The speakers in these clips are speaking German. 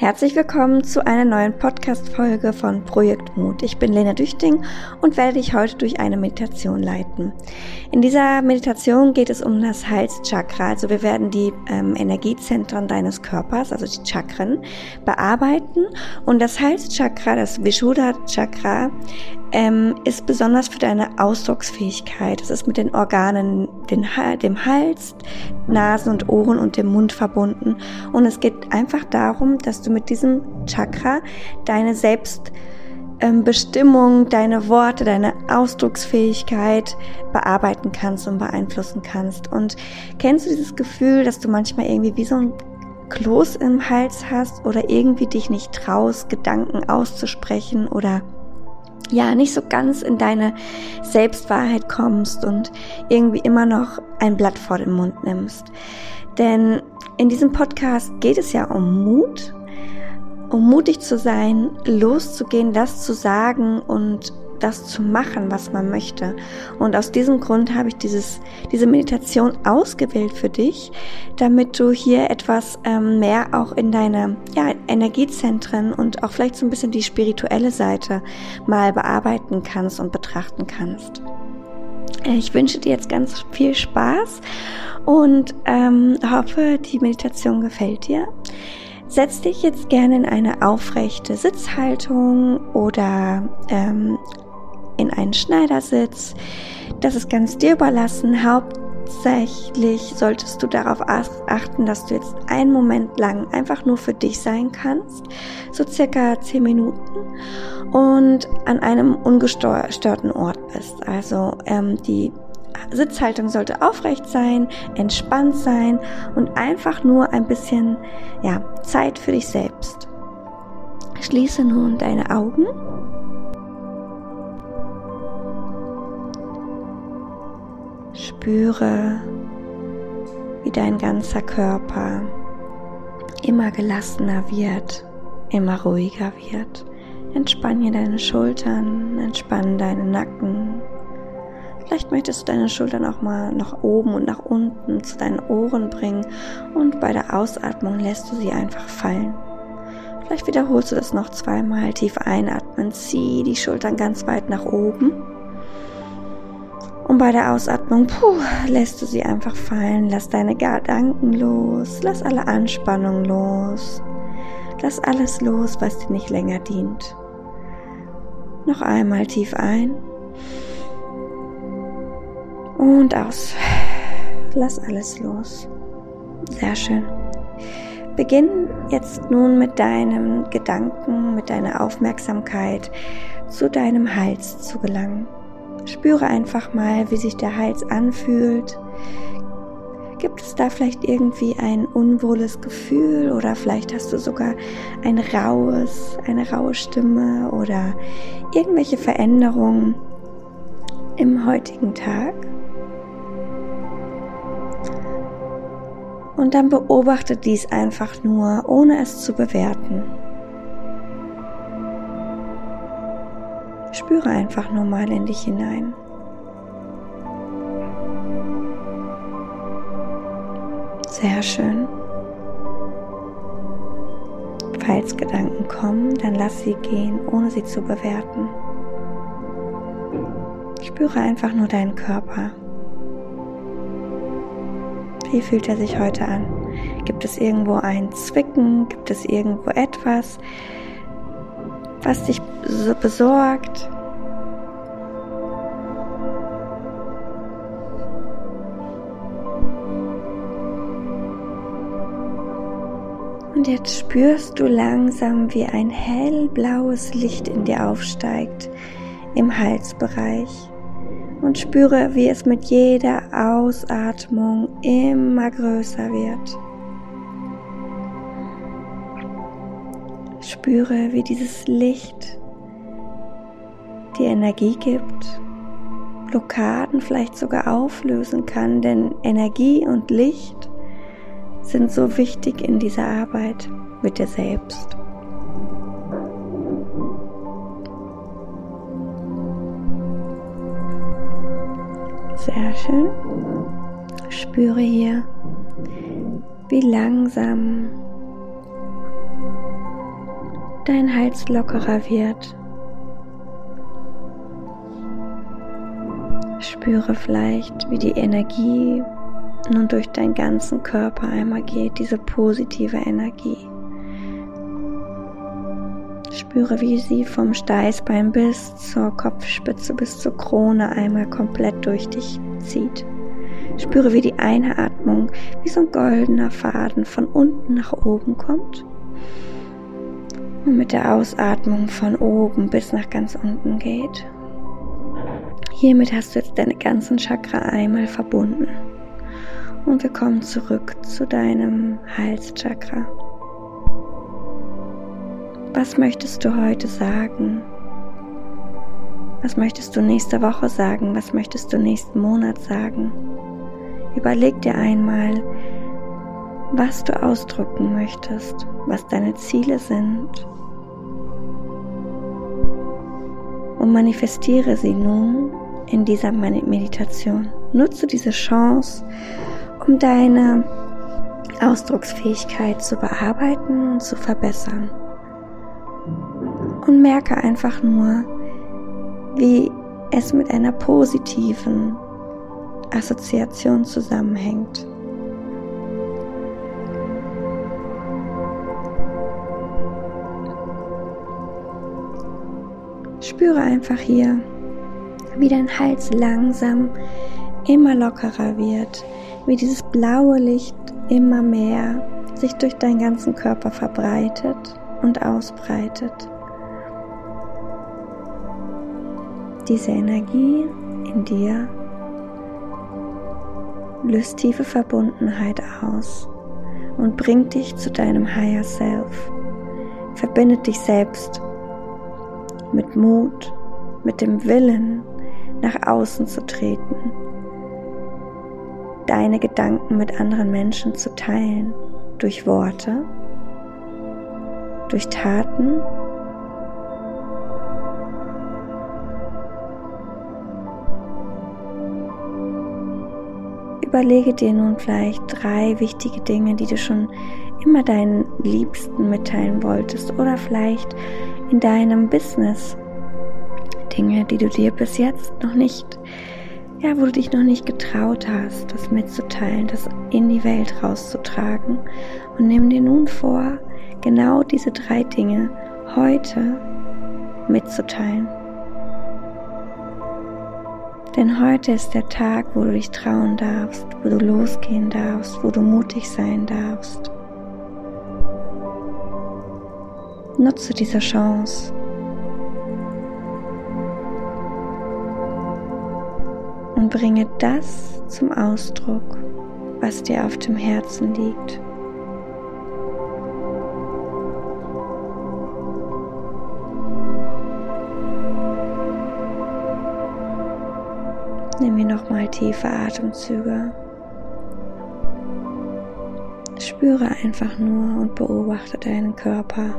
Herzlich willkommen zu einer neuen Podcast-Folge von Projekt Mut. Ich bin Lena Düchting und werde dich heute durch eine Meditation leiten. In dieser Meditation geht es um das Halschakra. Also wir werden die ähm, Energiezentren deines Körpers, also die Chakren, bearbeiten. Und das Halschakra, das Vishuddha-Chakra, ähm, ist besonders für deine Ausdrucksfähigkeit. Es ist mit den Organen, den, dem Hals, Nasen und Ohren und dem Mund verbunden. Und es geht einfach darum, dass du mit diesem Chakra deine Selbstbestimmung, ähm, deine Worte, deine Ausdrucksfähigkeit bearbeiten kannst und beeinflussen kannst. Und kennst du dieses Gefühl, dass du manchmal irgendwie wie so ein Kloß im Hals hast oder irgendwie dich nicht traust, Gedanken auszusprechen oder ja, nicht so ganz in deine Selbstwahrheit kommst und irgendwie immer noch ein Blatt vor den Mund nimmst. Denn in diesem Podcast geht es ja um Mut, um mutig zu sein, loszugehen, das zu sagen und das zu machen, was man möchte. Und aus diesem Grund habe ich dieses, diese Meditation ausgewählt für dich, damit du hier etwas ähm, mehr auch in deine ja, Energiezentren und auch vielleicht so ein bisschen die spirituelle Seite mal bearbeiten kannst und betrachten kannst. Ich wünsche dir jetzt ganz viel Spaß und ähm, hoffe, die Meditation gefällt dir. Setz dich jetzt gerne in eine aufrechte Sitzhaltung oder ähm, in einen Schneidersitz. Das ist ganz dir überlassen. Hauptsächlich solltest du darauf achten, dass du jetzt einen Moment lang einfach nur für dich sein kannst, so circa zehn Minuten und an einem ungestörten Ort bist. Also ähm, die Sitzhaltung sollte aufrecht sein, entspannt sein und einfach nur ein bisschen ja, Zeit für dich selbst. Schließe nun deine Augen Spüre, wie dein ganzer Körper immer gelassener wird, immer ruhiger wird. Entspanne deine Schultern, entspanne deinen Nacken. Vielleicht möchtest du deine Schultern auch mal nach oben und nach unten zu deinen Ohren bringen und bei der Ausatmung lässt du sie einfach fallen. Vielleicht wiederholst du das noch zweimal. Tief einatmen, zieh die Schultern ganz weit nach oben und bei der Ausatmung, puh, lässt du sie einfach fallen. Lass deine Gedanken los. Lass alle Anspannung los. Lass alles los, was dir nicht länger dient. Noch einmal tief ein. Und aus. Lass alles los. Sehr schön. Beginn jetzt nun mit deinem Gedanken, mit deiner Aufmerksamkeit zu deinem Hals zu gelangen. Spüre einfach mal, wie sich der Hals anfühlt. Gibt es da vielleicht irgendwie ein unwohles Gefühl oder vielleicht hast du sogar ein raues, eine raue Stimme oder irgendwelche Veränderungen im heutigen Tag? Und dann beobachte dies einfach nur, ohne es zu bewerten. Spüre einfach nur mal in dich hinein. Sehr schön. Falls Gedanken kommen, dann lass sie gehen, ohne sie zu bewerten. Spüre einfach nur deinen Körper. Wie fühlt er sich heute an? Gibt es irgendwo ein Zwicken? Gibt es irgendwo etwas, was dich besorgt. Und jetzt spürst du langsam, wie ein hellblaues Licht in dir aufsteigt im Halsbereich. Und spüre, wie es mit jeder Ausatmung immer größer wird. Spüre, wie dieses Licht die Energie gibt, Blockaden vielleicht sogar auflösen kann, denn Energie und Licht sind so wichtig in dieser Arbeit mit dir selbst. Sehr schön. Spüre hier, wie langsam dein Hals lockerer wird. Spüre vielleicht, wie die Energie nun durch deinen ganzen Körper einmal geht, diese positive Energie. Spüre, wie sie vom Steißbein bis zur Kopfspitze, bis zur Krone einmal komplett durch dich zieht. Spüre, wie die Einatmung wie so ein goldener Faden von unten nach oben kommt und mit der Ausatmung von oben bis nach ganz unten geht. Hiermit hast du jetzt deine ganzen Chakra einmal verbunden. Und wir kommen zurück zu deinem Halschakra. Was möchtest du heute sagen? Was möchtest du nächste Woche sagen? Was möchtest du nächsten Monat sagen? Überleg dir einmal, was du ausdrücken möchtest, was deine Ziele sind. Und manifestiere sie nun in dieser Meditation. Nutze diese Chance, um deine Ausdrucksfähigkeit zu bearbeiten und zu verbessern. Und merke einfach nur, wie es mit einer positiven Assoziation zusammenhängt. Spüre einfach hier, wie dein Hals langsam immer lockerer wird, wie dieses blaue Licht immer mehr sich durch deinen ganzen Körper verbreitet und ausbreitet. Diese Energie in dir löst tiefe Verbundenheit aus und bringt dich zu deinem Higher Self. Verbindet dich selbst mit Mut, mit dem Willen, nach außen zu treten, deine Gedanken mit anderen Menschen zu teilen, durch Worte, durch Taten. Überlege dir nun vielleicht drei wichtige Dinge, die du schon immer deinen Liebsten mitteilen wolltest oder vielleicht in deinem Business Dinge, die du dir bis jetzt noch nicht, ja, wo du dich noch nicht getraut hast, das mitzuteilen, das in die Welt rauszutragen. Und nimm dir nun vor, genau diese drei Dinge heute mitzuteilen. Denn heute ist der Tag, wo du dich trauen darfst, wo du losgehen darfst, wo du mutig sein darfst. Nutze diese Chance. Und bringe das zum Ausdruck, was dir auf dem Herzen liegt. Nimm mir nochmal tiefe Atemzüge. Spüre einfach nur und beobachte deinen Körper.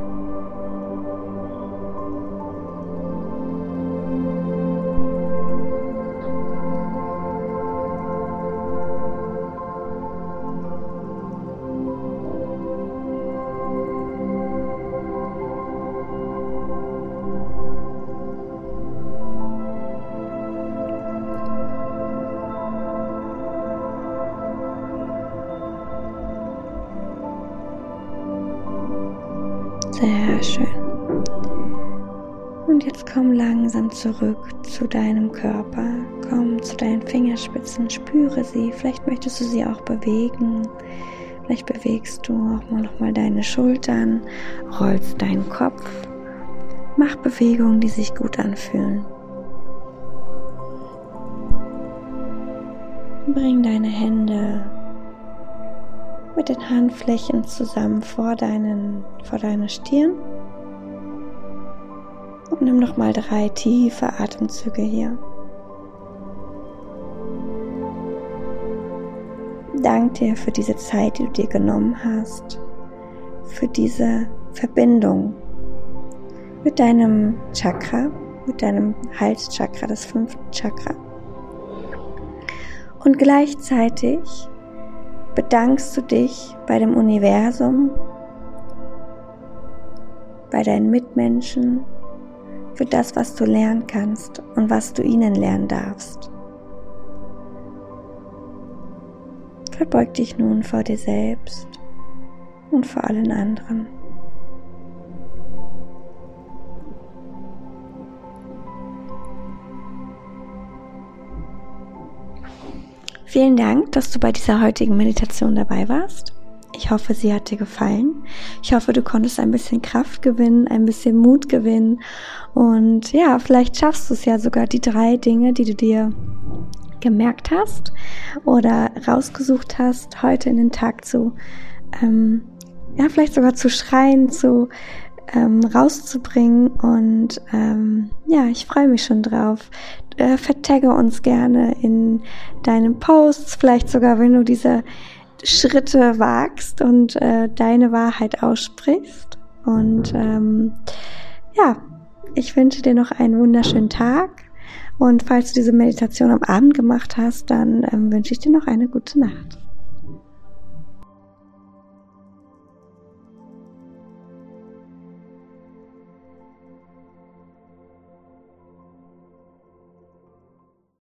Sehr schön. Und jetzt komm langsam zurück zu deinem Körper. Komm zu deinen Fingerspitzen, spüre sie. Vielleicht möchtest du sie auch bewegen. Vielleicht bewegst du auch mal nochmal deine Schultern, rollst deinen Kopf. Mach Bewegungen, die sich gut anfühlen. Bring deine Hände mit den Handflächen zusammen vor, deinen, vor deine Stirn. Und nimm noch mal drei tiefe Atemzüge hier. Dank dir für diese Zeit, die du dir genommen hast, für diese Verbindung mit deinem Chakra, mit deinem Halschakra, das fünfte Chakra. Und gleichzeitig bedankst du dich bei dem Universum bei deinen Mitmenschen, für das, was du lernen kannst und was du ihnen lernen darfst. Verbeug dich nun vor dir selbst und vor allen anderen. Vielen Dank, dass du bei dieser heutigen Meditation dabei warst. Ich hoffe, sie hat dir gefallen. Ich hoffe, du konntest ein bisschen Kraft gewinnen, ein bisschen Mut gewinnen. Und ja, vielleicht schaffst du es ja sogar die drei Dinge, die du dir gemerkt hast oder rausgesucht hast, heute in den Tag zu, ähm, ja, vielleicht sogar zu schreien, zu ähm, rauszubringen. Und ähm, ja, ich freue mich schon drauf. Äh, vertagge uns gerne in deinen Posts, vielleicht sogar, wenn du diese Schritte wagst und äh, deine Wahrheit aussprichst. Und ähm, ja, ich wünsche dir noch einen wunderschönen Tag. Und falls du diese Meditation am Abend gemacht hast, dann ähm, wünsche ich dir noch eine gute Nacht.